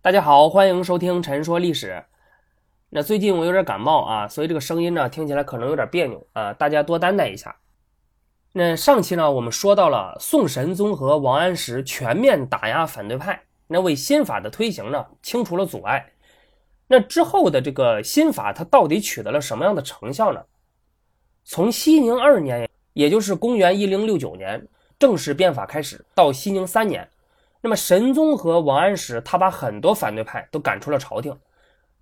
大家好，欢迎收听陈说历史。那最近我有点感冒啊，所以这个声音呢听起来可能有点别扭啊，大家多担待一下。那上期呢我们说到了宋神宗和王安石全面打压反对派，那为新法的推行呢清除了阻碍。那之后的这个新法，它到底取得了什么样的成效呢？从熙宁二年，也就是公元一零六九年正式变法开始，到熙宁三年。那么神宗和王安石，他把很多反对派都赶出了朝廷。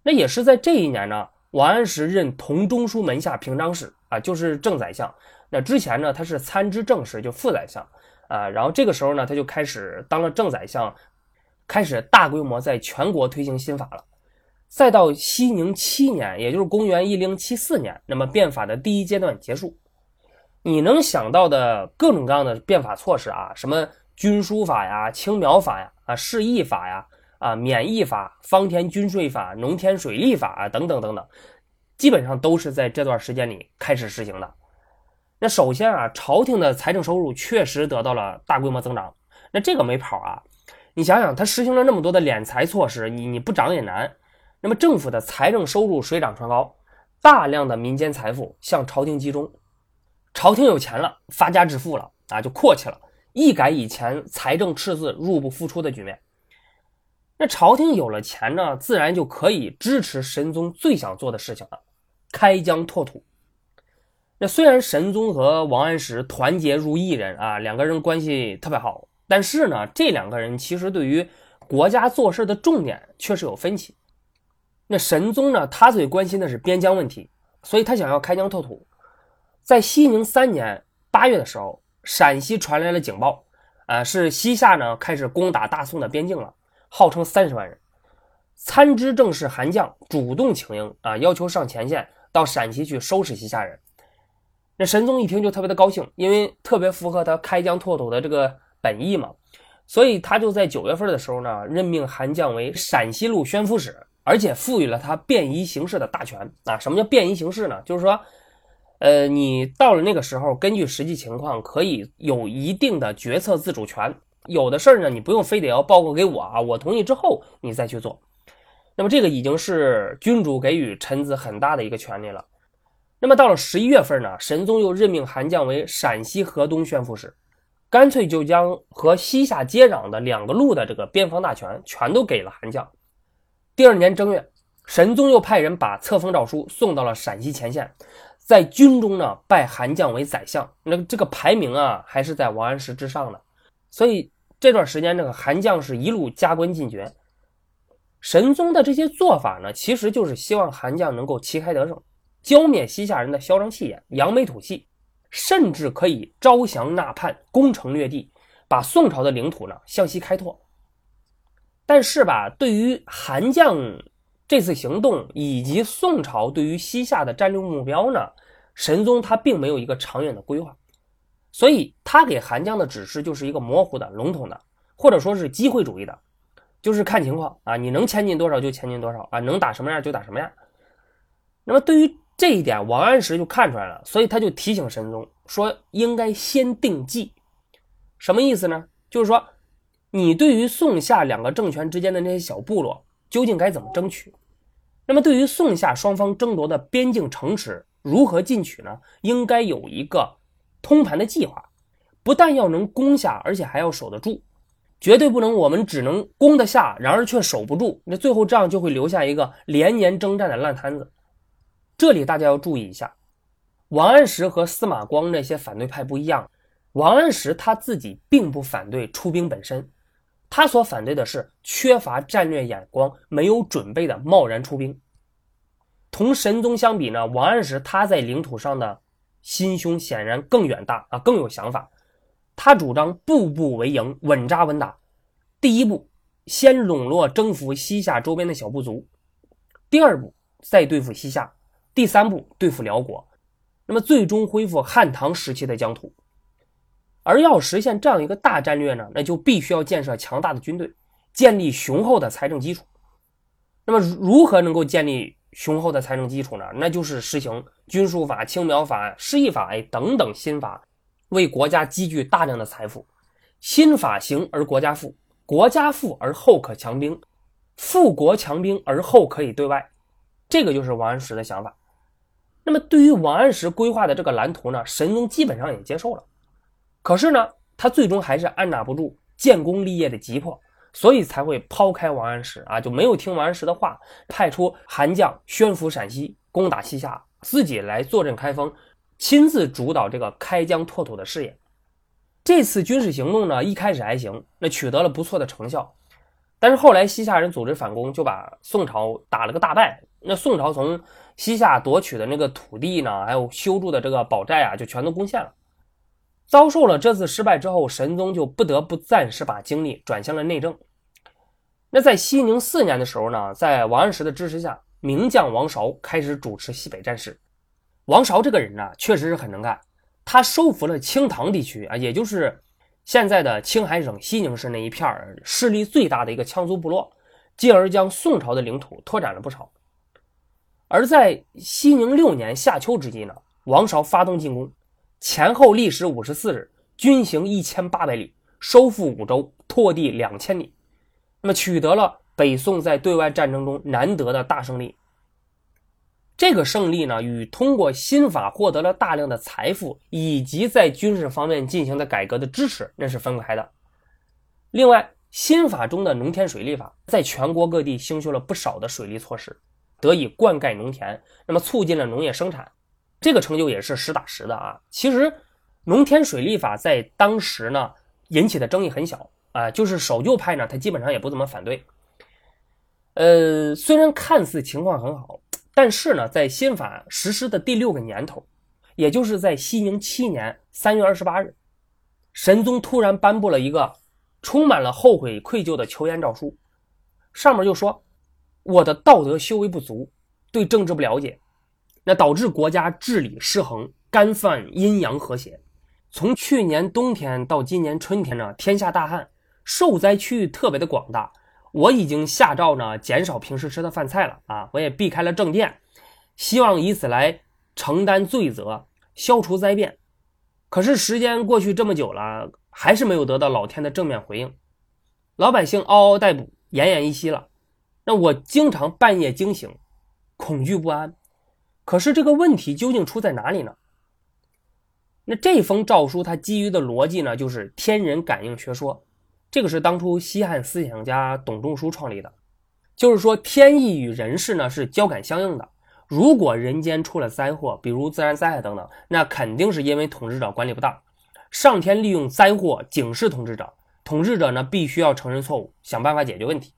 那也是在这一年呢，王安石任同中书门下平章事啊，就是正宰相。那之前呢，他是参知政事，就副宰相啊。然后这个时候呢，他就开始当了正宰相，开始大规模在全国推行新法了。再到熙宁七年，也就是公元一零七四年，那么变法的第一阶段结束。你能想到的各种各样的变法措施啊，什么？军书法呀，青苗法呀，啊，市役法呀，啊，免役法、方田均税法、农田水利法啊，等等等等，基本上都是在这段时间里开始实行的。那首先啊，朝廷的财政收入确实得到了大规模增长，那这个没跑啊。你想想，他实行了那么多的敛财措施，你你不涨也难。那么政府的财政收入水涨船高，大量的民间财富向朝廷集中，朝廷有钱了，发家致富了啊，就阔气了。一改以前财政赤字、入不敷出的局面，那朝廷有了钱呢，自然就可以支持神宗最想做的事情了——开疆拓土。那虽然神宗和王安石团结如一人啊，两个人关系特别好，但是呢，这两个人其实对于国家做事的重点确实有分歧。那神宗呢，他最关心的是边疆问题，所以他想要开疆拓土。在熙宁三年八月的时候。陕西传来了警报，啊，是西夏呢开始攻打大宋的边境了，号称三十万人。参知政事韩绛主动请缨啊，要求上前线到陕西去收拾西夏人。那神宗一听就特别的高兴，因为特别符合他开疆拓土的这个本意嘛，所以他就在九月份的时候呢，任命韩绛为陕西路宣抚使，而且赋予了他便衣行事的大权啊。什么叫便衣行事呢？就是说。呃，你到了那个时候，根据实际情况，可以有一定的决策自主权。有的事儿呢，你不用非得要报告给我啊，我同意之后你再去做。那么这个已经是君主给予臣子很大的一个权利了。那么到了十一月份呢，神宗又任命韩绛为陕西河东宣抚使，干脆就将和西夏接壤的两个路的这个边防大权全都给了韩绛。第二年正月，神宗又派人把册封诏书送到了陕西前线。在军中呢，拜韩将为宰相，那这个排名啊，还是在王安石之上的。所以这段时间，这个韩将是一路加官进爵。神宗的这些做法呢，其实就是希望韩将能够旗开得胜，浇灭西夏人的嚣张气焰，扬眉吐气，甚至可以招降纳叛，攻城略地，把宋朝的领土呢向西开拓。但是吧，对于韩将。这次行动以及宋朝对于西夏的战略目标呢，神宗他并没有一个长远的规划，所以他给韩江的指示就是一个模糊的、笼统的，或者说是机会主义的，就是看情况啊，你能前进多少就前进多少啊，能打什么样就打什么样。那么对于这一点，王安石就看出来了，所以他就提醒神宗说，应该先定计。什么意思呢？就是说，你对于宋夏两个政权之间的那些小部落。究竟该怎么争取？那么，对于宋夏双方争夺的边境城池如何进取呢？应该有一个通盘的计划，不但要能攻下，而且还要守得住，绝对不能我们只能攻得下，然而却守不住，那最后这样就会留下一个连年征战的烂摊子。这里大家要注意一下，王安石和司马光那些反对派不一样，王安石他自己并不反对出兵本身。他所反对的是缺乏战略眼光、没有准备的贸然出兵。同神宗相比呢，王安石他在领土上的心胸显然更远大啊，更有想法。他主张步步为营，稳扎稳打。第一步，先笼络征服西夏周边的小部族；第二步，再对付西夏；第三步，对付辽国。那么，最终恢复汉唐时期的疆土。而要实现这样一个大战略呢，那就必须要建设强大的军队，建立雄厚的财政基础。那么，如何能够建立雄厚的财政基础呢？那就是实行军书法、青苗法、市役法哎等等新法，为国家积聚大量的财富。新法行而国家富，国家富而后可强兵。富国强兵而后可以对外，这个就是王安石的想法。那么对于王安石规划的这个蓝图呢，神宗基本上也接受了。可是呢，他最终还是按捺不住建功立业的急迫，所以才会抛开王安石啊，就没有听王安石的话，派出韩将宣抚陕西，攻打西夏，自己来坐镇开封，亲自主导这个开疆拓土的事业。这次军事行动呢，一开始还行，那取得了不错的成效。但是后来西夏人组织反攻，就把宋朝打了个大败。那宋朝从西夏夺取的那个土地呢，还有修筑的这个宝寨啊，就全都攻陷了。遭受了这次失败之后，神宗就不得不暂时把精力转向了内政。那在熙宁四年的时候呢，在王安石的支持下，名将王韶开始主持西北战事。王韶这个人呢，确实是很能干，他收服了清唐地区啊，也就是。现在的青海省西宁市那一片儿势力最大的一个羌族部落，进而将宋朝的领土拓展了不少。而在熙宁六年夏秋之际呢，王韶发动进攻，前后历时五十四日，军行一千八百里，收复五州，拓地两千里，那么取得了北宋在对外战争中难得的大胜利。这个胜利呢，与通过新法获得了大量的财富，以及在军事方面进行的改革的支持，那是分不开的。另外，新法中的农田水利法，在全国各地兴修了不少的水利措施，得以灌溉农田，那么促进了农业生产。这个成就也是实打实的啊。其实，农田水利法在当时呢，引起的争议很小啊，就是守旧派呢，他基本上也不怎么反对。呃，虽然看似情况很好。但是呢，在新法实施的第六个年头，也就是在熙宁七年三月二十八日，神宗突然颁布了一个充满了后悔愧疚的求严诏书，上面就说：“我的道德修为不足，对政治不了解，那导致国家治理失衡，干犯阴阳和谐。从去年冬天到今年春天呢，天下大旱，受灾区域特别的广大。”我已经下诏呢，减少平时吃的饭菜了啊！我也避开了政殿，希望以此来承担罪责，消除灾变。可是时间过去这么久了，还是没有得到老天的正面回应，老百姓嗷嗷待哺，奄奄一息了。那我经常半夜惊醒，恐惧不安。可是这个问题究竟出在哪里呢？那这封诏书它基于的逻辑呢，就是天人感应学说。这个是当初西汉思想家董仲舒创立的，就是说天意与人事呢是交感相应的。如果人间出了灾祸，比如自然灾害等等，那肯定是因为统治者管理不当。上天利用灾祸警示统治者，统治者呢必须要承认错误，想办法解决问题。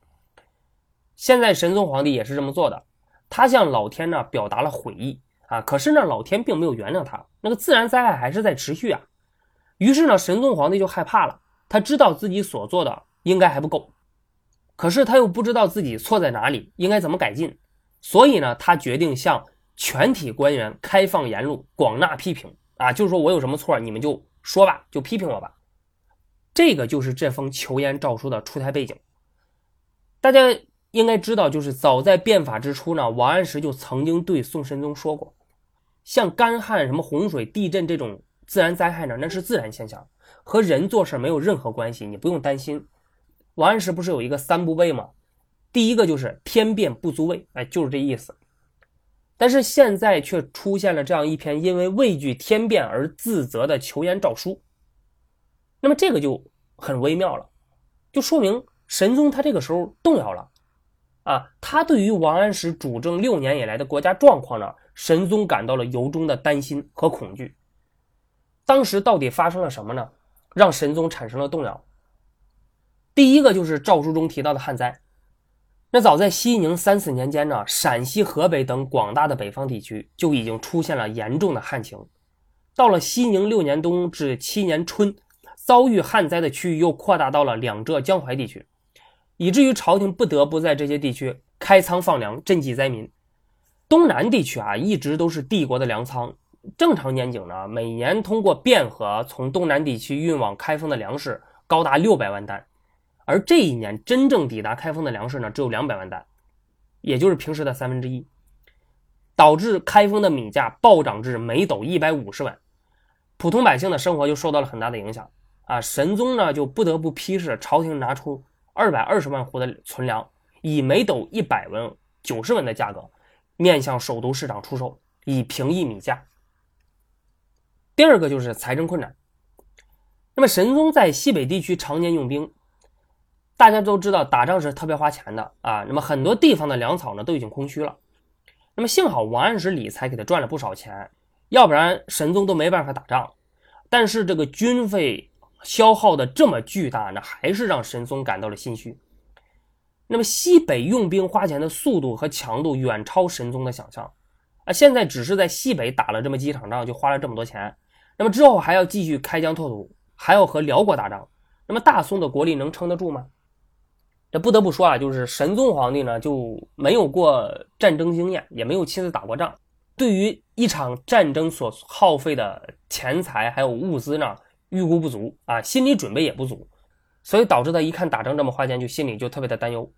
现在神宗皇帝也是这么做的，他向老天呢表达了悔意啊，可是呢老天并没有原谅他，那个自然灾害还是在持续啊。于是呢神宗皇帝就害怕了。他知道自己所做的应该还不够，可是他又不知道自己错在哪里，应该怎么改进，所以呢，他决定向全体官员开放言路，广纳批评啊，就是说我有什么错，你们就说吧，就批评我吧。这个就是这封求严诏书的出台背景。大家应该知道，就是早在变法之初呢，王安石就曾经对宋神宗说过，像干旱、什么洪水、地震这种自然灾害呢，那是自然现象。和人做事没有任何关系，你不用担心。王安石不是有一个三不畏吗？第一个就是天变不足畏，哎，就是这意思。但是现在却出现了这样一篇因为畏惧天变而自责的求严诏书，那么这个就很微妙了，就说明神宗他这个时候动摇了啊，他对于王安石主政六年以来的国家状况呢，神宗感到了由衷的担心和恐惧。当时到底发生了什么呢？让神宗产生了动摇。第一个就是诏书中提到的旱灾。那早在熙宁三四年间呢，陕西、河北等广大的北方地区就已经出现了严重的旱情。到了熙宁六年冬至七年春，遭遇旱灾的区域又扩大到了两浙江淮地区，以至于朝廷不得不在这些地区开仓放粮，赈济灾民。东南地区啊，一直都是帝国的粮仓。正常年景呢，每年通过汴河从东南地区运往开封的粮食高达六百万担，而这一年真正抵达开封的粮食呢，只有两百万担，也就是平时的三分之一，导致开封的米价暴涨至每斗一百五十万，普通百姓的生活就受到了很大的影响啊！神宗呢就不得不批示朝廷拿出二百二十万斛的存粮，以每斗一百文、九十文的价格面向首都市场出售，以平抑米价。第二个就是财政困难。那么神宗在西北地区常年用兵，大家都知道打仗是特别花钱的啊。那么很多地方的粮草呢都已经空虚了。那么幸好王安石理财给他赚了不少钱，要不然神宗都没办法打仗。但是这个军费消耗的这么巨大，那还是让神宗感到了心虚。那么西北用兵花钱的速度和强度远超神宗的想象啊！现在只是在西北打了这么几场仗，就花了这么多钱。那么之后还要继续开疆拓土，还要和辽国打仗。那么大宋的国力能撑得住吗？这不得不说啊，就是神宗皇帝呢就没有过战争经验，也没有亲自打过仗，对于一场战争所耗费的钱财还有物资呢预估不足啊，心理准备也不足，所以导致他一看打仗这么花钱，就心里就特别的担忧。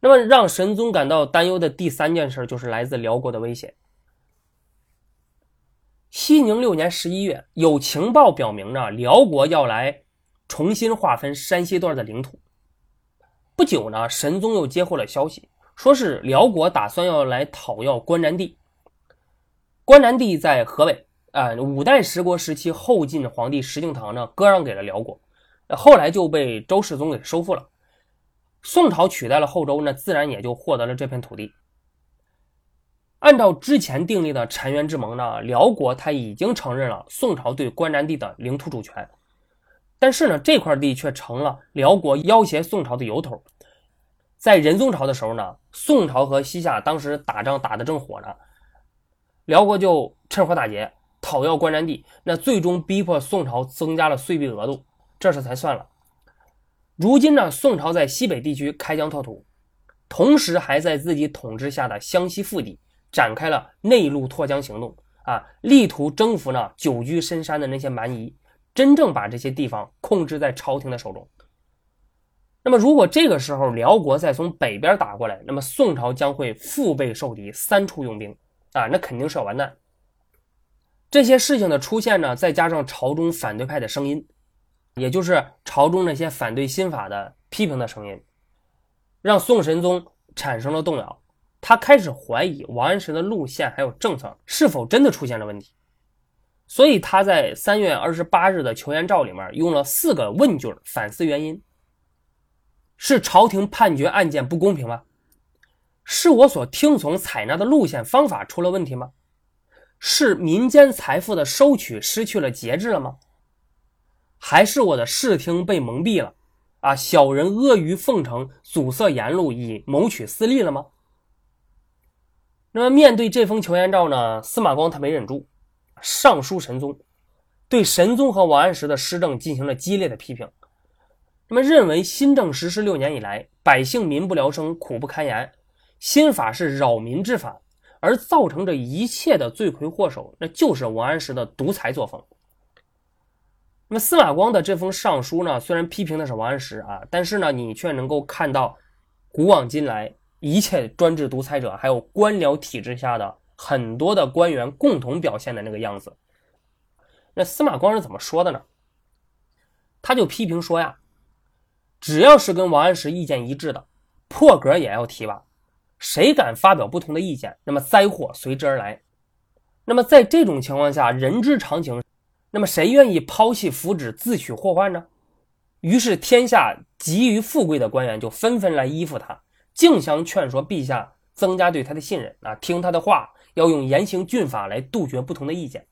那么让神宗感到担忧的第三件事就是来自辽国的威胁。熙宁六年十一月，有情报表明呢，辽国要来重新划分山西段的领土。不久呢，神宗又接获了消息，说是辽国打算要来讨要关南地。关南地在河北，啊，五代十国时期后晋皇帝石敬瑭呢割让给了辽国，后来就被周世宗给收复了。宋朝取代了后周，那自然也就获得了这片土地。按照之前订立的澶渊之盟呢，辽国他已经承认了宋朝对关南地的领土主权，但是呢，这块地却成了辽国要挟宋朝的由头。在仁宗朝的时候呢，宋朝和西夏当时打仗打得正火呢，辽国就趁火打劫，讨要关南地，那最终逼迫宋朝增加了岁币额度，这事才算了。如今呢，宋朝在西北地区开疆拓土，同时还在自己统治下的湘西腹地。展开了内陆拓疆行动啊，力图征服呢久居深山的那些蛮夷，真正把这些地方控制在朝廷的手中。那么，如果这个时候辽国再从北边打过来，那么宋朝将会腹背受敌，三处用兵啊，那肯定是要完蛋。这些事情的出现呢，再加上朝中反对派的声音，也就是朝中那些反对新法的批评的声音，让宋神宗产生了动摇。他开始怀疑王安石的路线还有政策是否真的出现了问题，所以他在三月二十八日的求援诏里面用了四个问句反思原因：是朝廷判决案件不公平吗？是我所听从采纳的路线方法出了问题吗？是民间财富的收取失去了节制了吗？还是我的视听被蒙蔽了？啊，小人阿谀奉承，阻塞言路，以谋取私利了吗？那么面对这封求援诏呢，司马光他没忍住，上书神宗，对神宗和王安石的施政进行了激烈的批评。那么认为新政实施六年以来，百姓民不聊生，苦不堪言，新法是扰民之法，而造成这一切的罪魁祸首，那就是王安石的独裁作风。那么司马光的这封上书呢，虽然批评的是王安石啊，但是呢，你却能够看到古往今来。一切专制独裁者，还有官僚体制下的很多的官员共同表现的那个样子。那司马光是怎么说的呢？他就批评说呀，只要是跟王安石意见一致的，破格也要提拔。谁敢发表不同的意见，那么灾祸随之而来。那么在这种情况下，人之常情，那么谁愿意抛弃福祉自取祸患呢？于是天下急于富贵的官员就纷纷来依附他。竞相劝说陛下增加对他的信任啊，听他的话，要用严刑峻法来杜绝不同的意见。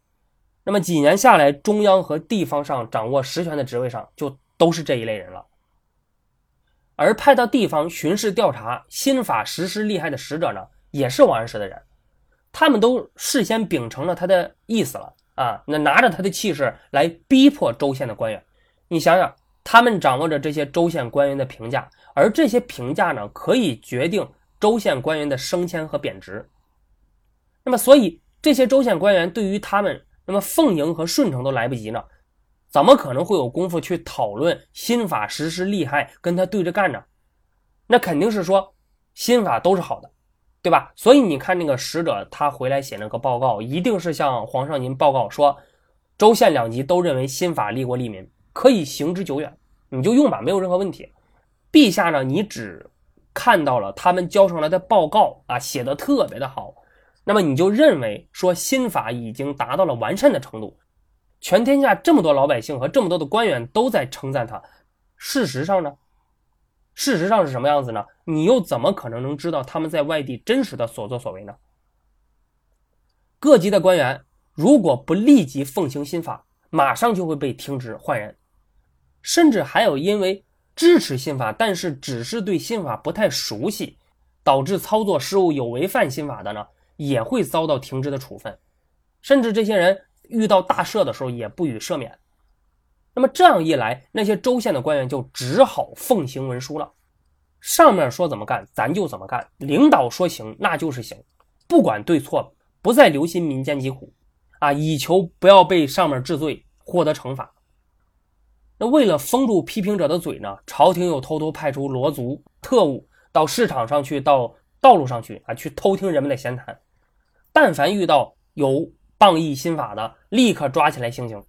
那么几年下来，中央和地方上掌握实权的职位上，就都是这一类人了。而派到地方巡视调查新法实施厉害的使者呢，也是王安石的人，他们都事先秉承了他的意思了啊，那拿着他的气势来逼迫州县的官员。你想想，他们掌握着这些州县官员的评价。而这些评价呢，可以决定州县官员的升迁和贬值。那么，所以这些州县官员对于他们，那么奉迎和顺承都来不及呢，怎么可能会有功夫去讨论新法实施利害，跟他对着干呢？那肯定是说新法都是好的，对吧？所以你看那个使者他回来写那个报告，一定是向皇上您报告说，州县两级都认为新法利国利民，可以行之久远，你就用吧，没有任何问题。陛下呢？你只看到了他们交上来的报告啊，写的特别的好，那么你就认为说新法已经达到了完善的程度，全天下这么多老百姓和这么多的官员都在称赞他，事实上呢？事实上是什么样子呢？你又怎么可能能知道他们在外地真实的所作所为呢？各级的官员如果不立即奉行新法，马上就会被停职换人，甚至还有因为支持新法，但是只是对新法不太熟悉，导致操作失误有违犯新法的呢，也会遭到停职的处分，甚至这些人遇到大赦的时候也不予赦免。那么这样一来，那些州县的官员就只好奉行文书了。上面说怎么干，咱就怎么干。领导说行，那就是行，不管对错，不再留心民间疾苦，啊，以求不要被上面治罪，获得惩罚。那为了封住批评者的嘴呢，朝廷又偷偷派出罗族特务到市场上去，到道路上去啊，去偷听人们的闲谈。但凡遇到有谤议新法的，立刻抓起来行刑。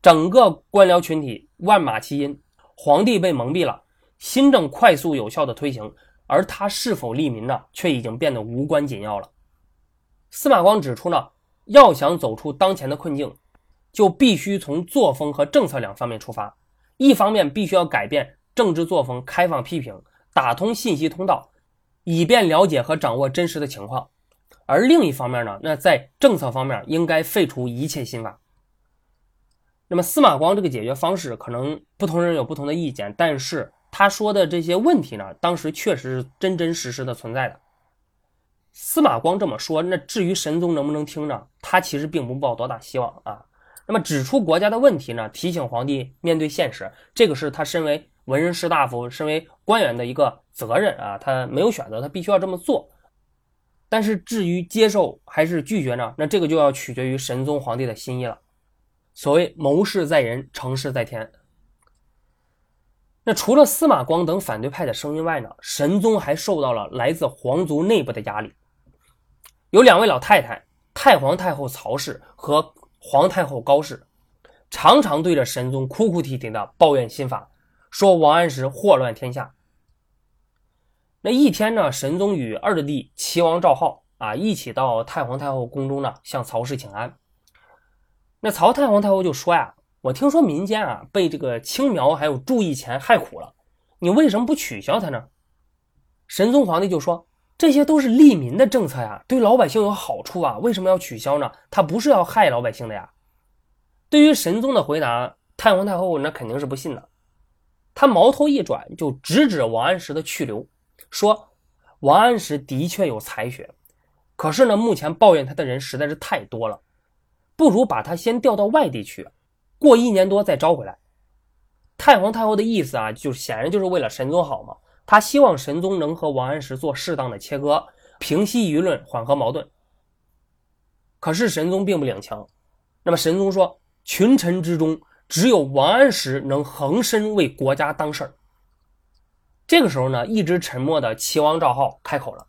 整个官僚群体万马齐喑，皇帝被蒙蔽了，新政快速有效的推行，而他是否利民呢，却已经变得无关紧要了。司马光指出呢，要想走出当前的困境，就必须从作风和政策两方面出发。一方面必须要改变政治作风，开放批评，打通信息通道，以便了解和掌握真实的情况；而另一方面呢，那在政策方面应该废除一切新法。那么司马光这个解决方式，可能不同人有不同的意见，但是他说的这些问题呢，当时确实是真真实实的存在的。司马光这么说，那至于神宗能不能听呢？他其实并不抱多大希望啊。那么指出国家的问题呢，提醒皇帝面对现实，这个是他身为文人士大夫、身为官员的一个责任啊，他没有选择，他必须要这么做。但是至于接受还是拒绝呢？那这个就要取决于神宗皇帝的心意了。所谓谋事在人，成事在天。那除了司马光等反对派的声音外呢，神宗还受到了来自皇族内部的压力。有两位老太太，太皇太后曹氏和皇太后高氏，常常对着神宗哭哭啼啼的抱怨新法，说王安石祸乱天下。那一天呢，神宗与二弟齐王赵浩啊一起到太皇太后宫中呢，向曹氏请安。那曹太皇太后就说呀：“我听说民间啊被这个青苗还有注意钱害苦了，你为什么不取消它呢？”神宗皇帝就说：“这些都是利民的政策呀，对老百姓有好处啊，为什么要取消呢？他不是要害老百姓的呀。”对于神宗的回答，太皇太后那肯定是不信的，他矛头一转就直指王安石的去留，说：“王安石的确有才学，可是呢，目前抱怨他的人实在是太多了。”不如把他先调到外地去，过一年多再招回来。太皇太后的意思啊，就显然就是为了神宗好嘛。他希望神宗能和王安石做适当的切割，平息舆论，缓和矛盾。可是神宗并不领情。那么神宗说，群臣之中只有王安石能横身为国家当事儿。这个时候呢，一直沉默的齐王赵浩开口了，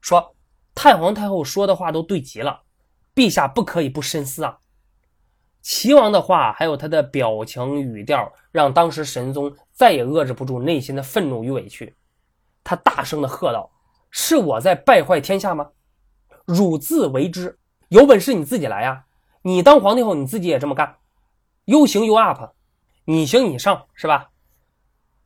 说：“太皇太后说的话都对极了。”陛下不可以不深思啊！齐王的话，还有他的表情语调，让当时神宗再也遏制不住内心的愤怒与委屈。他大声的喝道：“是我在败坏天下吗？汝自为之！有本事你自己来呀！你当皇帝后，你自己也这么干。，you 行 you up，你行你上，是吧？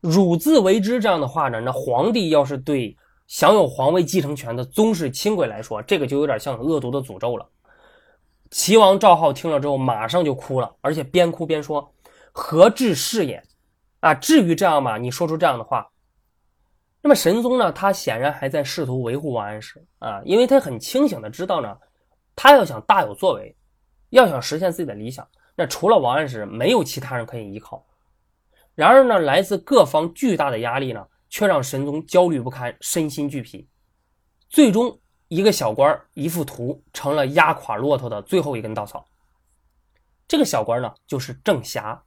汝自为之这样的话呢，那皇帝要是对享有皇位继承权的宗室亲贵来说，这个就有点像恶毒的诅咒了。”齐王赵浩听了之后，马上就哭了，而且边哭边说：“何至是也？啊，至于这样吗？你说出这样的话。”那么神宗呢？他显然还在试图维护王安石啊，因为他很清醒的知道呢，他要想大有作为，要想实现自己的理想，那除了王安石，没有其他人可以依靠。然而呢，来自各方巨大的压力呢，却让神宗焦虑不堪，身心俱疲，最终。一个小官一幅图，成了压垮骆驼的最后一根稻草。这个小官呢，就是郑侠。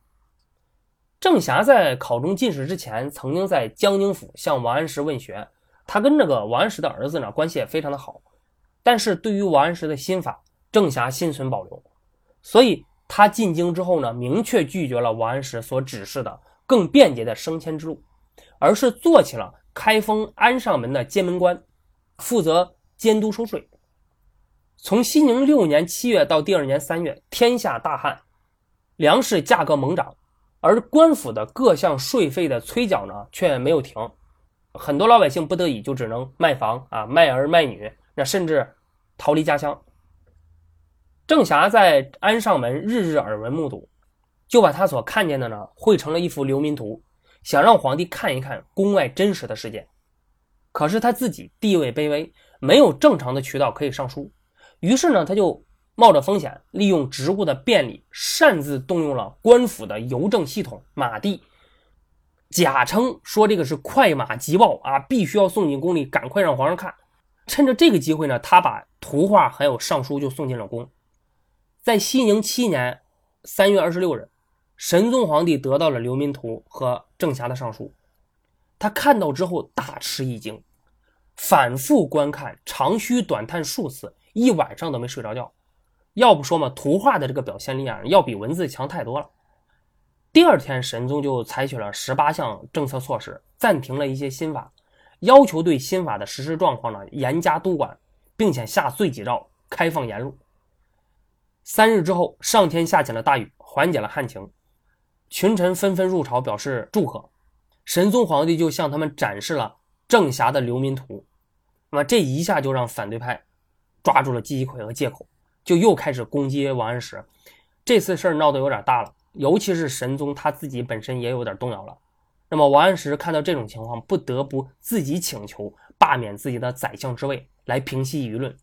郑侠在考中进士之前，曾经在江宁府向王安石问学。他跟这个王安石的儿子呢，关系也非常的好。但是对于王安石的新法，郑侠心存保留，所以他进京之后呢，明确拒绝了王安石所指示的更便捷的升迁之路，而是做起了。开封安上门的监门官，负责监督收税。从熙宁六年七月到第二年三月，天下大旱，粮食价格猛涨，而官府的各项税费的催缴呢却没有停，很多老百姓不得已就只能卖房啊、卖儿卖女，那甚至逃离家乡。郑侠在安上门日日耳闻目睹，就把他所看见的呢绘成了一幅流民图，想让皇帝看一看宫外真实的世界。可是他自己地位卑微，没有正常的渠道可以上书。于是呢，他就冒着风险，利用职务的便利，擅自动用了官府的邮政系统马递，假称说这个是快马急报啊，必须要送进宫里，赶快让皇上看。趁着这个机会呢，他把图画还有上书就送进了宫。在熙宁七年三月二十六日，神宗皇帝得到了刘民图和郑侠的上书，他看到之后大吃一惊，反复观看，长吁短叹数次。一晚上都没睡着觉，要不说嘛，图画的这个表现力啊，要比文字强太多了。第二天，神宗就采取了十八项政策措施，暂停了一些新法，要求对新法的实施状况呢严加督管，并且下罪己诏，开放言路。三日之后，上天下起了大雨，缓解了旱情，群臣纷纷入朝表示祝贺。神宗皇帝就向他们展示了郑侠的流民图，那么这一下就让反对派。抓住了机会和借口，就又开始攻击王安石。这次事儿闹得有点大了，尤其是神宗他自己本身也有点动摇了。那么王安石看到这种情况，不得不自己请求罢免自己的宰相之位，来平息舆论。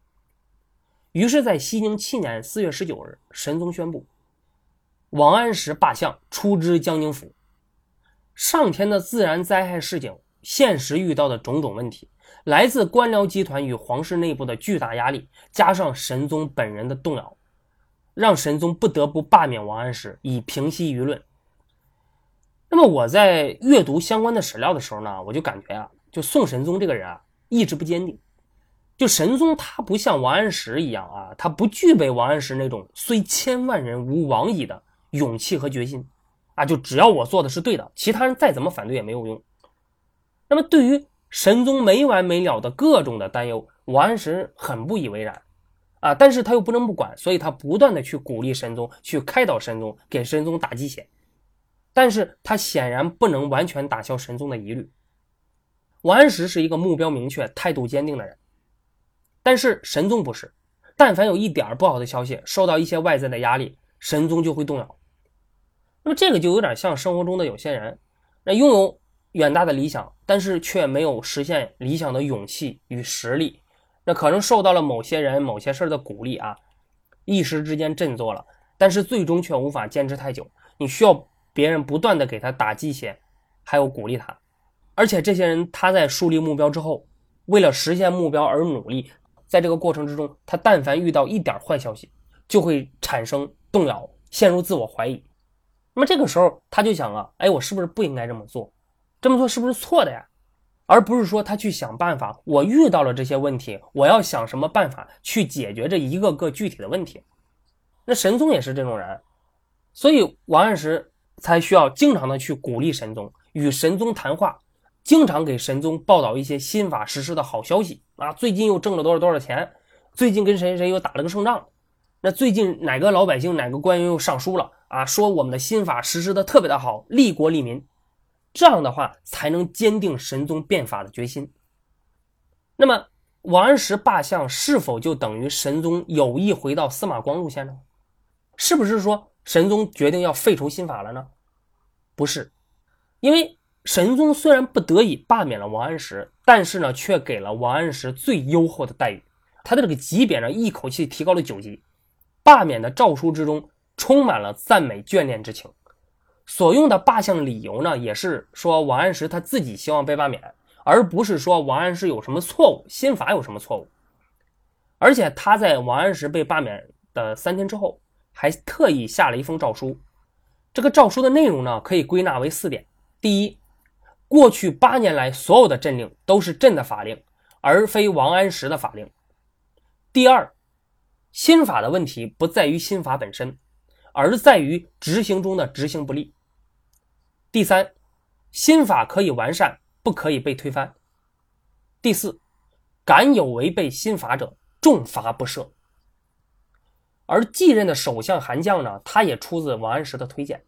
于是，在熙宁七年四月十九日，神宗宣布王安石罢相，出知江宁府。上天的自然灾害示警，现实遇到的种种问题。来自官僚集团与皇室内部的巨大压力，加上神宗本人的动摇，让神宗不得不罢免王安石，以平息舆论。那么我在阅读相关的史料的时候呢，我就感觉啊，就宋神宗这个人啊，意志不坚定。就神宗他不像王安石一样啊，他不具备王安石那种虽千万人吾往矣的勇气和决心啊。就只要我做的是对的，其他人再怎么反对也没有用。那么对于神宗没完没了的各种的担忧，王安石很不以为然，啊，但是他又不能不管，所以他不断的去鼓励神宗，去开导神宗，给神宗打鸡血，但是他显然不能完全打消神宗的疑虑。王安石是一个目标明确、态度坚定的人，但是神宗不是，但凡有一点不好的消息，受到一些外在的压力，神宗就会动摇。那么这个就有点像生活中的有些人，那拥有。远大的理想，但是却没有实现理想的勇气与实力，那可能受到了某些人、某些事儿的鼓励啊，一时之间振作了，但是最终却无法坚持太久。你需要别人不断的给他打鸡血，还有鼓励他，而且这些人他在树立目标之后，为了实现目标而努力，在这个过程之中，他但凡遇到一点坏消息，就会产生动摇，陷入自我怀疑。那么这个时候他就想啊，哎，我是不是不应该这么做？这么做是不是错的呀？而不是说他去想办法。我遇到了这些问题，我要想什么办法去解决这一个个具体的问题。那神宗也是这种人，所以王安石才需要经常的去鼓励神宗，与神宗谈话，经常给神宗报道一些新法实施的好消息啊。最近又挣了多少多少钱？最近跟谁谁谁又打了个胜仗？那最近哪个老百姓哪个官员又上书了啊？说我们的新法实施的特别的好，利国利民。这样的话才能坚定神宗变法的决心。那么，王安石罢相是否就等于神宗有意回到司马光路线呢？是不是说神宗决定要废除新法了呢？不是，因为神宗虽然不得已罢免了王安石，但是呢，却给了王安石最优厚的待遇，他的这个级别呢，一口气提高了九级。罢免的诏书之中充满了赞美眷恋之情。所用的罢相理由呢，也是说王安石他自己希望被罢免，而不是说王安石有什么错误，新法有什么错误。而且他在王安石被罢免的三天之后，还特意下了一封诏书。这个诏书的内容呢，可以归纳为四点：第一，过去八年来所有的政令都是朕的法令，而非王安石的法令；第二，新法的问题不在于新法本身。而在于执行中的执行不力。第三，新法可以完善，不可以被推翻，第四，敢有违背新法者，重罚不赦。而继任的首相韩绛呢，他也出自王安石的推荐。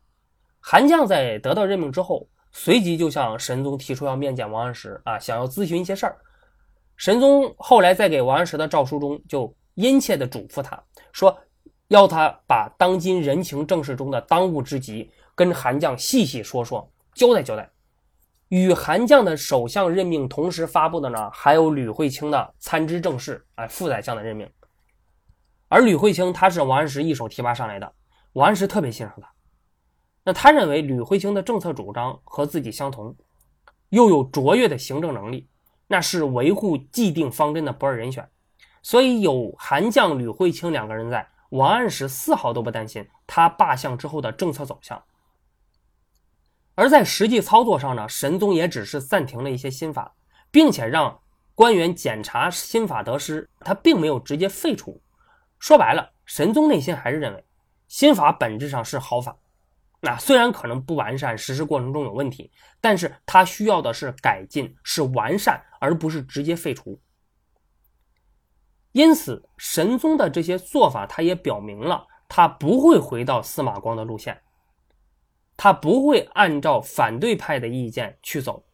韩绛在得到任命之后，随即就向神宗提出要面见王安石啊，想要咨询一些事儿。神宗后来在给王安石的诏书中，就殷切地嘱咐他说，要他把当今人情政事中的当务之急跟韩将细细说说，交代交代。与韩将的首相任命同时发布的呢，还有吕惠卿的参知政事，哎，副宰相的任命。而吕惠卿他是王安石一手提拔上来的，王安石特别欣赏他。那他认为吕惠卿的政策主张和自己相同，又有卓越的行政能力，那是维护既定方针的不二人选。所以有韩将、吕惠卿两个人在，王安石丝毫都不担心他罢相之后的政策走向。而在实际操作上呢，神宗也只是暂停了一些新法，并且让官员检查新法得失，他并没有直接废除。说白了，神宗内心还是认为新法本质上是好法，那虽然可能不完善，实施过程中有问题，但是他需要的是改进，是完善，而不是直接废除。因此，神宗的这些做法，他也表明了他不会回到司马光的路线，他不会按照反对派的意见去走。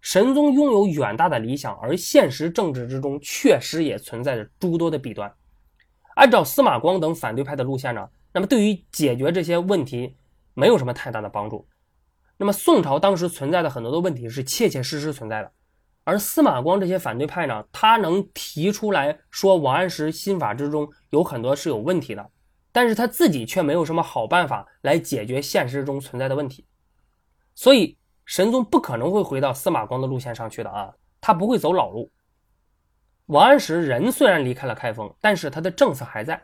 神宗拥有远大的理想，而现实政治之中确实也存在着诸多的弊端。按照司马光等反对派的路线呢，那么对于解决这些问题没有什么太大的帮助。那么宋朝当时存在的很多的问题是切切实实存在的，而司马光这些反对派呢，他能提出来说王安石新法之中有很多是有问题的，但是他自己却没有什么好办法来解决现实中存在的问题，所以神宗不可能会回到司马光的路线上去的啊，他不会走老路。王安石人虽然离开了开封，但是他的政策还在。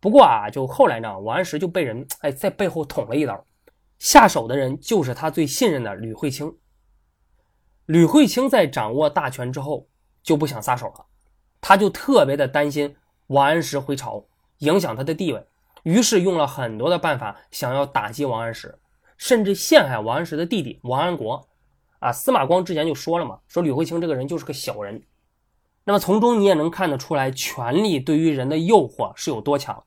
不过啊，就后来呢，王安石就被人哎在背后捅了一刀，下手的人就是他最信任的吕惠卿。吕惠卿在掌握大权之后就不想撒手了，他就特别的担心王安石回朝影响他的地位，于是用了很多的办法想要打击王安石，甚至陷害王安石的弟弟王安国。啊，司马光之前就说了嘛，说吕惠卿这个人就是个小人。那么从中你也能看得出来，权力对于人的诱惑是有多强。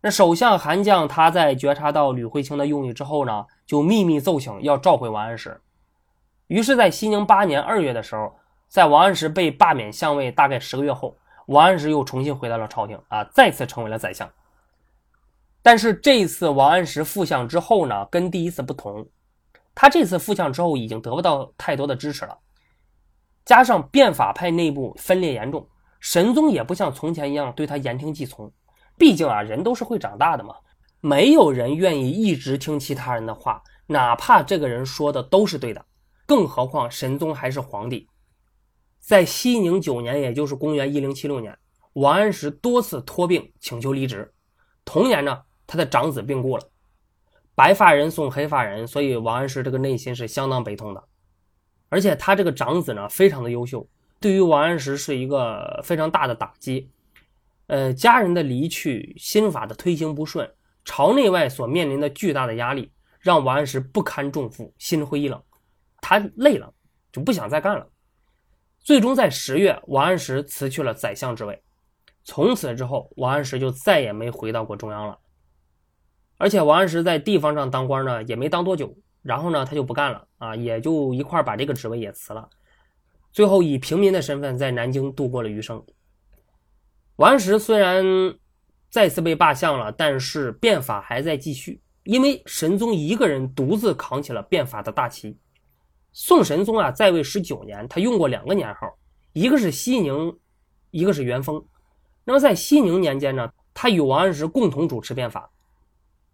那首相韩绛他在觉察到吕惠卿的用意之后呢，就秘密奏请要召回王安石。于是，在熙宁八年二月的时候，在王安石被罢免相位大概十个月后，王安石又重新回到了朝廷啊，再次成为了宰相。但是这一次王安石复相之后呢，跟第一次不同，他这次复相之后已经得不到太多的支持了。加上变法派内部分裂严重，神宗也不像从前一样对他言听计从。毕竟啊，人都是会长大的嘛，没有人愿意一直听其他人的话，哪怕这个人说的都是对的。更何况神宗还是皇帝。在熙宁九年，也就是公元一零七六年，王安石多次托病请求离职。同年呢，他的长子病故了，白发人送黑发人，所以王安石这个内心是相当悲痛的。而且他这个长子呢，非常的优秀，对于王安石是一个非常大的打击。呃，家人的离去，新法的推行不顺，朝内外所面临的巨大的压力，让王安石不堪重负，心灰意冷，他累了，就不想再干了。最终在十月，王安石辞去了宰相之位，从此之后，王安石就再也没回到过中央了。而且王安石在地方上当官呢，也没当多久。然后呢，他就不干了啊，也就一块把这个职位也辞了，最后以平民的身份在南京度过了余生。王安石虽然再次被罢相了，但是变法还在继续，因为神宗一个人独自扛起了变法的大旗。宋神宗啊，在位十九年，他用过两个年号，一个是熙宁，一个是元丰。那么在熙宁年间呢，他与王安石共同主持变法，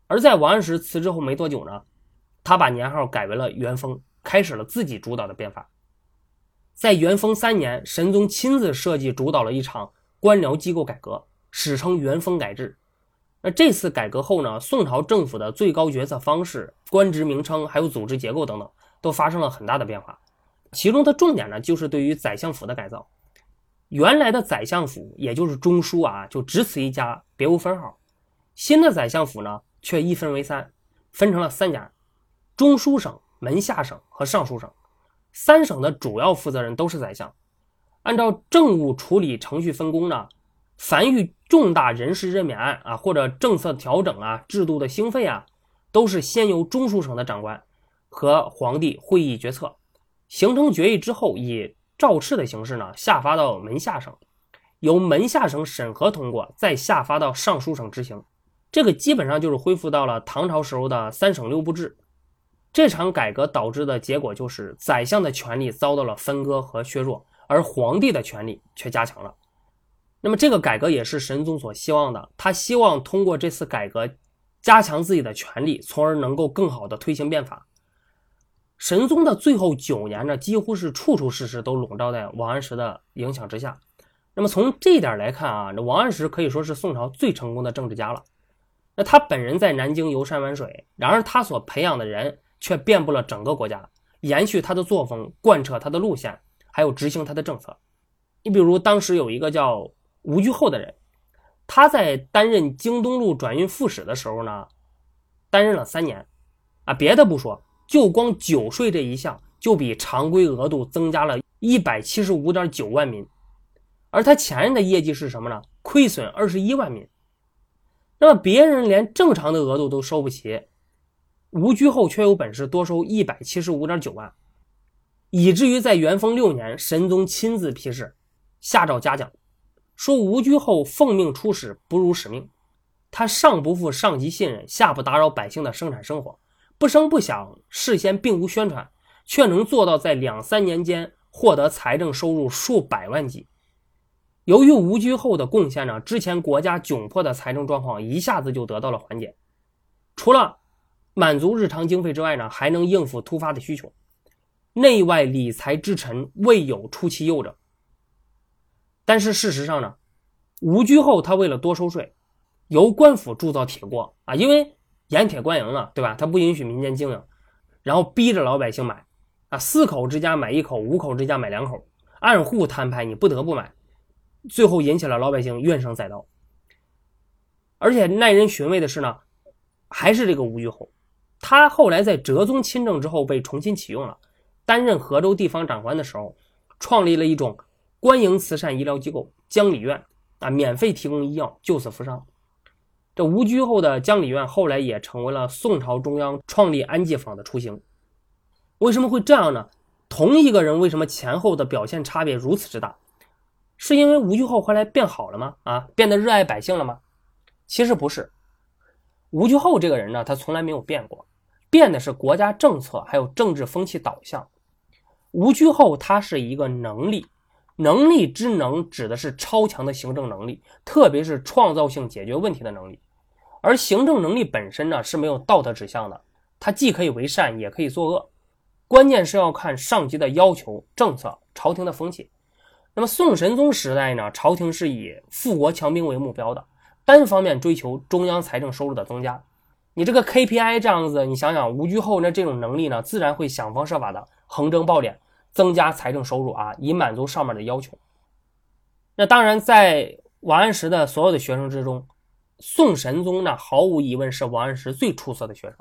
而在王安石辞职后没多久呢。他把年号改为了元丰，开始了自己主导的变法。在元丰三年，神宗亲自设计主导了一场官僚机构改革，史称元丰改制。那这次改革后呢，宋朝政府的最高决策方式、官职名称还有组织结构等等，都发生了很大的变化。其中的重点呢，就是对于宰相府的改造。原来的宰相府也就是中书啊，就只此一家，别无分号。新的宰相府呢，却一分为三，分成了三家。中书省、门下省和尚书省，三省的主要负责人都是宰相。按照政务处理程序分工呢，凡遇重大人事任免案啊，或者政策调整啊、制度的兴废啊，都是先由中书省的长官和皇帝会议决策，形成决议之后，以诏敕的形式呢下发到门下省，由门下省审核通过，再下发到尚书省执行。这个基本上就是恢复到了唐朝时候的三省六部制。这场改革导致的结果就是宰相的权力遭到了分割和削弱。而皇帝的权力却加强了，那么这个改革也是神宗所希望的。他希望通过这次改革，加强自己的权力，从而能够更好的推行变法。神宗的最后九年呢，几乎是处处事事都笼罩在王安石的影响之下。那么从这一点来看啊，这王安石可以说是宋朝最成功的政治家了。那他本人在南京游山玩水，然而他所培养的人却遍布了整个国家，延续他的作风，贯彻他的路线。还有执行他的政策，你比如当时有一个叫吴居厚的人，他在担任京东路转运副使的时候呢，担任了三年，啊，别的不说，就光酒税这一项就比常规额度增加了一百七十五点九万民，而他前任的业绩是什么呢？亏损二十一万民。那么别人连正常的额度都收不起，吴居厚却有本事多收一百七十五点九万。以至于在元丰六年，神宗亲自批示，下诏嘉奖，说吴居厚奉命出使，不辱使命。他上不负上级信任，下不打扰百姓的生产生活，不声不响，事先并无宣传，却能做到在两三年间获得财政收入数百万计。由于吴居后的贡献呢，之前国家窘迫的财政状况一下子就得到了缓解，除了满足日常经费之外呢，还能应付突发的需求。内外理财之臣未有出其右者。但是事实上呢，吴居后他为了多收税，由官府铸造铁锅啊，因为盐铁官营啊，对吧？他不允许民间经营，然后逼着老百姓买啊，四口之家买一口，五口之家买两口，按户摊派，你不得不买，最后引起了老百姓怨声载道。而且耐人寻味的是呢，还是这个吴玉厚，他后来在哲宗亲政之后被重新启用了。担任河州地方长官的时候，创立了一种官营慈善医疗机构——江里院，啊，免费提供医药，救死扶伤。这吴居后的江里院后来也成为了宋朝中央创立安济坊的雏形。为什么会这样呢？同一个人为什么前后的表现差别如此之大？是因为吴居后后来变好了吗？啊，变得热爱百姓了吗？其实不是。吴居后这个人呢，他从来没有变过，变的是国家政策还有政治风气导向。吴居后他是一个能力，能力之能指的是超强的行政能力，特别是创造性解决问题的能力。而行政能力本身呢是没有道德指向的，它既可以为善，也可以作恶，关键是要看上级的要求、政策、朝廷的风气。那么宋神宗时代呢，朝廷是以富国强兵为目标的，单方面追求中央财政收入的增加。你这个 KPI 这样子，你想想吴居厚那这种能力呢，自然会想方设法的。横征暴敛，增加财政收入啊，以满足上面的要求。那当然，在王安石的所有的学生之中，宋神宗呢，毫无疑问是王安石最出色的学生。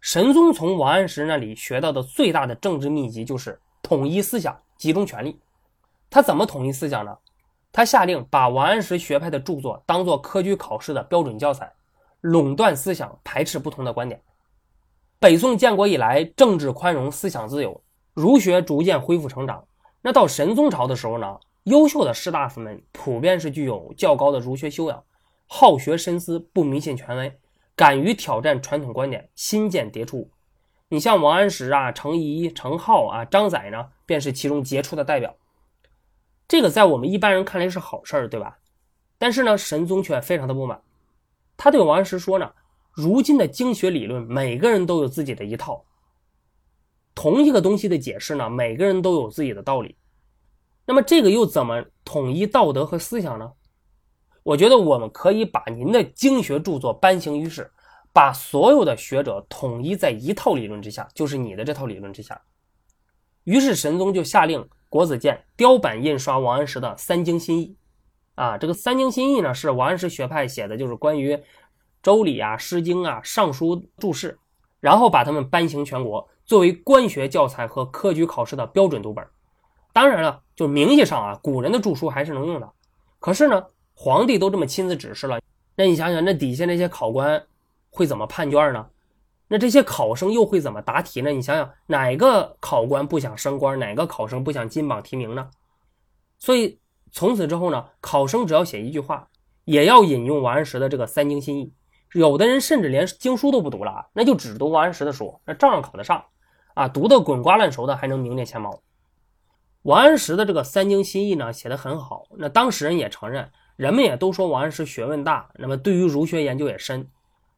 神宗从王安石那里学到的最大的政治秘籍就是统一思想，集中权力。他怎么统一思想呢？他下令把王安石学派的著作当做科举考试的标准教材，垄断思想，排斥不同的观点。北宋建国以来，政治宽容，思想自由，儒学逐渐恢复成长。那到神宗朝的时候呢，优秀的士大夫们普遍是具有较高的儒学修养，好学深思，不迷信权威，敢于挑战传统观点，新见迭出。你像王安石啊、程颐、程颢啊、张载呢，便是其中杰出的代表。这个在我们一般人看来是好事儿，对吧？但是呢，神宗却非常的不满，他对王安石说呢。如今的经学理论，每个人都有自己的一套。同一个东西的解释呢，每个人都有自己的道理。那么这个又怎么统一道德和思想呢？我觉得我们可以把您的经学著作颁行于世，把所有的学者统一在一套理论之下，就是你的这套理论之下。于是神宗就下令国子监雕版印刷王安石的《三经新义》。啊，这个《三经新义》呢，是王安石学派写的，就是关于。周礼啊，诗经啊，尚书注释，然后把他们颁行全国，作为官学教材和科举考试的标准读本。当然了，就名义上啊，古人的著书还是能用的。可是呢，皇帝都这么亲自指示了，那你想想，那底下那些考官会怎么判卷呢？那这些考生又会怎么答题呢？你想想，哪个考官不想升官？哪个考生不想金榜题名呢？所以从此之后呢，考生只要写一句话，也要引用王安石的这个三经新义。有的人甚至连经书都不读了，那就只读王安石的书，那照样考得上啊！读的滚瓜烂熟的，还能名列前茅。王安石的这个三经新义呢，写得很好。那当事人也承认，人们也都说王安石学问大，那么对于儒学研究也深。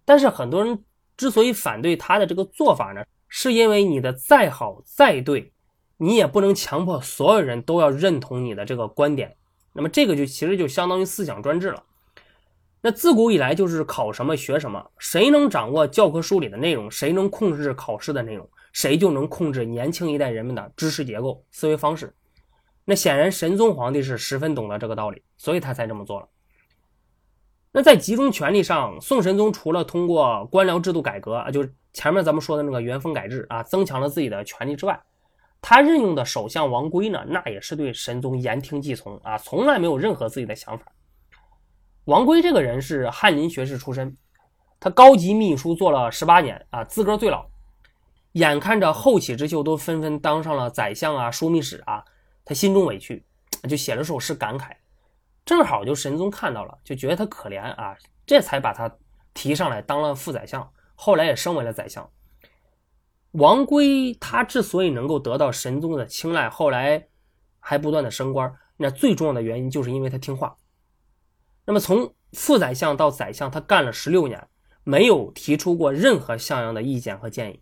但是很多人。之所以反对他的这个做法呢，是因为你的再好再对，你也不能强迫所有人都要认同你的这个观点。那么这个就其实就相当于思想专制了。那自古以来就是考什么学什么，谁能掌握教科书里的内容，谁能控制考试的内容，谁就能控制年轻一代人们的知识结构、思维方式。那显然神宗皇帝是十分懂得这个道理，所以他才这么做了。那在集中权力上，宋神宗除了通过官僚制度改革啊，就是前面咱们说的那个元丰改制啊，增强了自己的权力之外，他任用的首相王圭呢，那也是对神宗言听计从啊，从来没有任何自己的想法。王圭这个人是翰林学士出身，他高级秘书做了十八年啊，资格最老。眼看着后起之秀都纷纷当上了宰相啊、枢密使啊，他心中委屈，就写了首诗感慨。正好就神宗看到了，就觉得他可怜啊，这才把他提上来当了副宰相，后来也升为了宰相。王圭他之所以能够得到神宗的青睐，后来还不断的升官，那最重要的原因就是因为他听话。那么从副宰相到宰相，他干了十六年，没有提出过任何像样的意见和建议，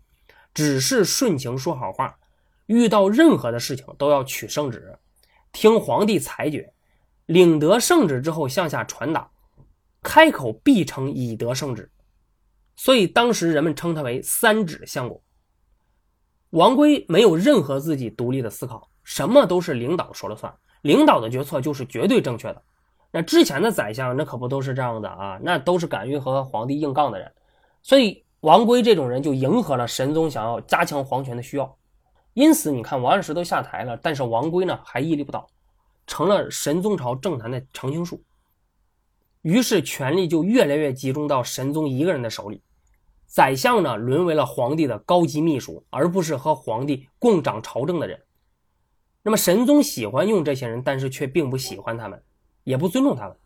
只是顺情说好话，遇到任何的事情都要取圣旨，听皇帝裁决。领得圣旨之后，向下传达，开口必称以得圣旨，所以当时人们称他为三旨相国。王圭没有任何自己独立的思考，什么都是领导说了算，领导的决策就是绝对正确的。那之前的宰相那可不都是这样的啊？那都是敢于和皇帝硬杠的人，所以王圭这种人就迎合了神宗想要加强皇权的需要。因此，你看王安石都下台了，但是王圭呢还屹立不倒。成了神宗朝政坛的常青树，于是权力就越来越集中到神宗一个人的手里。宰相呢，沦为了皇帝的高级秘书，而不是和皇帝共掌朝政的人。那么神宗喜欢用这些人，但是却并不喜欢他们，也不尊重他们。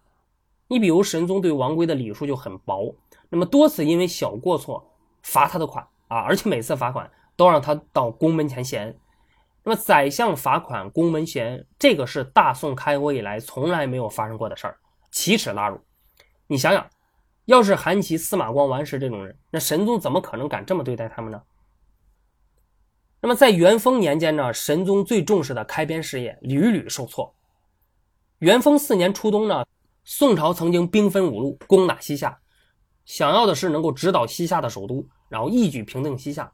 你比如神宗对王圭的礼数就很薄，那么多次因为小过错罚他的款啊，而且每次罚款都让他到宫门前谢恩。那么宰相罚款宫门衔，这个是大宋开国以来从来没有发生过的事儿，奇耻大辱。你想想，要是韩琦、司马光、王石这种人，那神宗怎么可能敢这么对待他们呢？那么在元丰年间呢，神宗最重视的开边事业屡屡受挫。元丰四年初冬呢，宋朝曾经兵分五路攻打西夏，想要的是能够直捣西夏的首都，然后一举平定西夏。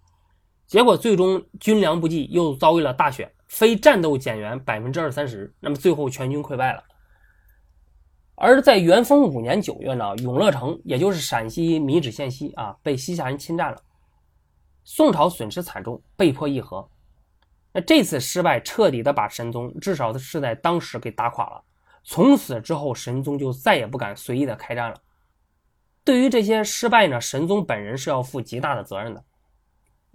结果最终军粮不济，又遭遇了大选，非战斗减员百分之二三十，那么最后全军溃败了。而在元丰五年九月呢，永乐城也就是陕西米脂县西啊，被西夏人侵占了，宋朝损失惨重，被迫议和。那这次失败彻底的把神宗至少是在当时给打垮了。从此之后，神宗就再也不敢随意的开战了。对于这些失败呢，神宗本人是要负极大的责任的。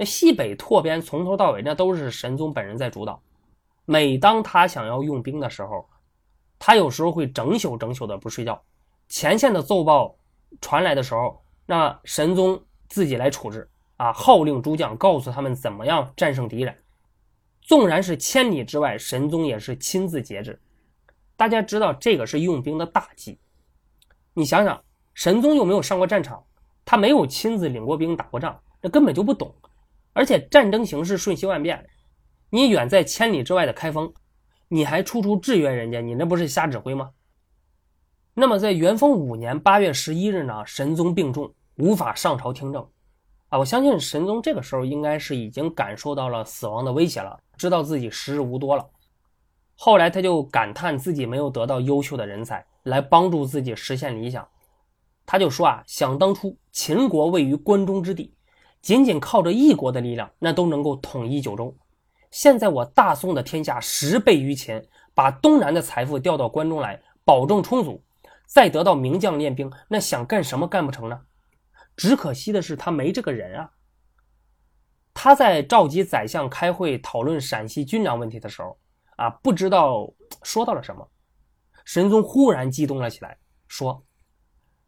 那西北拓边从头到尾，那都是神宗本人在主导。每当他想要用兵的时候，他有时候会整宿整宿的不睡觉。前线的奏报传来的时候，那神宗自己来处置啊，号令诸将，告诉他们怎么样战胜敌人。纵然是千里之外，神宗也是亲自节制。大家知道这个是用兵的大忌。你想想，神宗又没有上过战场，他没有亲自领过兵打过仗，那根本就不懂。而且战争形势瞬息万变，你远在千里之外的开封，你还处处制约人家，你那不是瞎指挥吗？那么在元丰五年八月十一日呢，神宗病重，无法上朝听政。啊，我相信神宗这个时候应该是已经感受到了死亡的威胁了，知道自己时日无多了。后来他就感叹自己没有得到优秀的人才来帮助自己实现理想，他就说啊，想当初秦国位于关中之地。仅仅靠着一国的力量，那都能够统一九州。现在我大宋的天下十倍于秦，把东南的财富调到关中来，保证充足，再得到名将练兵，那想干什么干不成呢？只可惜的是，他没这个人啊。他在召集宰相开会讨论陕西军粮问题的时候，啊，不知道说到了什么。神宗忽然激动了起来，说：“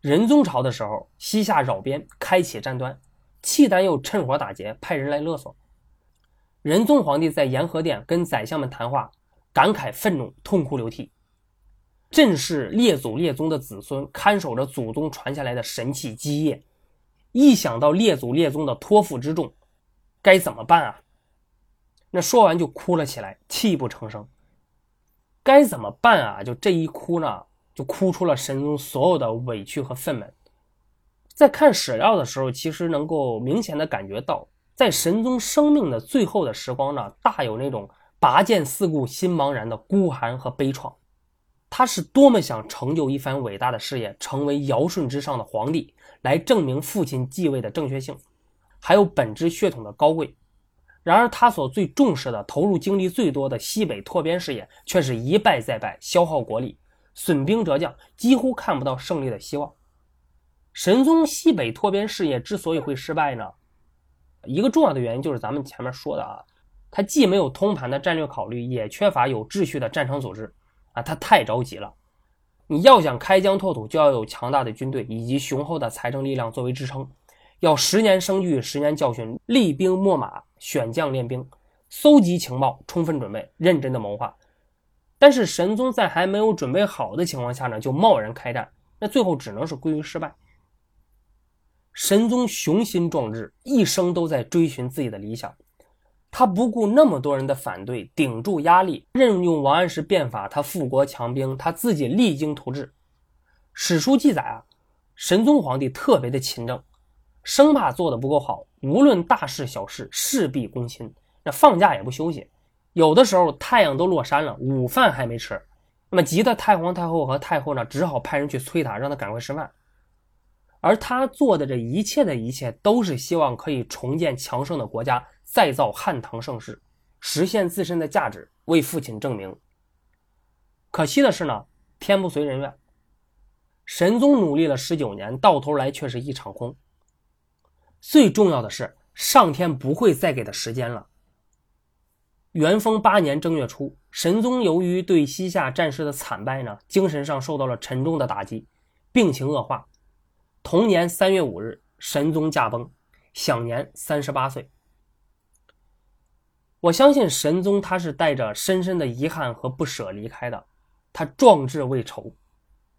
仁宗朝的时候，西夏扰边，开启战端，契丹又趁火打劫，派人来勒索。仁宗皇帝在延和殿跟宰相们谈话，感慨愤怒，痛哭流涕。朕是列祖列宗的子孙，看守着祖宗传下来的神器基业，一想到列祖列宗的托付之重。”该怎么办啊？那说完就哭了起来，泣不成声。该怎么办啊？就这一哭呢，就哭出了神宗所有的委屈和愤懑。在看史料的时候，其实能够明显的感觉到，在神宗生命的最后的时光呢，大有那种拔剑四顾心茫然的孤寒和悲怆。他是多么想成就一番伟大的事业，成为尧舜之上的皇帝，来证明父亲继位的正确性。还有本支血统的高贵，然而他所最重视的、投入精力最多的西北拓边事业，却是一败再败，消耗国力，损兵折将，几乎看不到胜利的希望。神宗西北拓边事业之所以会失败呢，一个重要的原因就是咱们前面说的啊，他既没有通盘的战略考虑，也缺乏有秩序的战场组织啊，他太着急了。你要想开疆拓土，就要有强大的军队以及雄厚的财政力量作为支撑。要十年生育，十年教训，厉兵秣马，选将练兵，搜集情报，充分准备，认真的谋划。但是神宗在还没有准备好的情况下呢，就贸然开战，那最后只能是归于失败。神宗雄心壮志，一生都在追寻自己的理想，他不顾那么多人的反对，顶住压力，任用王安石变法，他富国强兵，他自己励精图治。史书记载啊，神宗皇帝特别的勤政。生怕做的不够好，无论大事小事，事必躬亲。那放假也不休息，有的时候太阳都落山了，午饭还没吃，那么急得太皇太后和太后呢，只好派人去催他，让他赶快吃饭。而他做的这一切的一切，都是希望可以重建强盛的国家，再造汉唐盛世，实现自身的价值，为父亲证明。可惜的是呢，天不随人愿，神宗努力了十九年，到头来却是一场空。最重要的是，上天不会再给他时间了。元丰八年正月初，神宗由于对西夏战事的惨败呢，精神上受到了沉重的打击，病情恶化。同年三月五日，神宗驾崩，享年三十八岁。我相信神宗他是带着深深的遗憾和不舍离开的。他壮志未酬，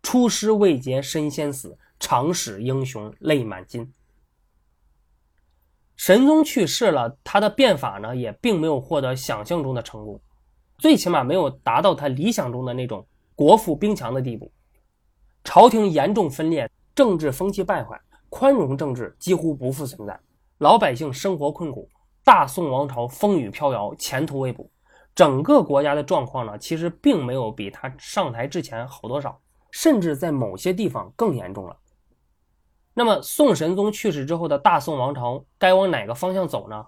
出师未捷身先死，长使英雄泪满襟。神宗去世了，他的变法呢也并没有获得想象中的成功，最起码没有达到他理想中的那种国富兵强的地步。朝廷严重分裂，政治风气败坏，宽容政治几乎不复存在，老百姓生活困苦，大宋王朝风雨飘摇，前途未卜。整个国家的状况呢，其实并没有比他上台之前好多少，甚至在某些地方更严重了。那么，宋神宗去世之后的大宋王朝该往哪个方向走呢？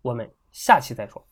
我们下期再说。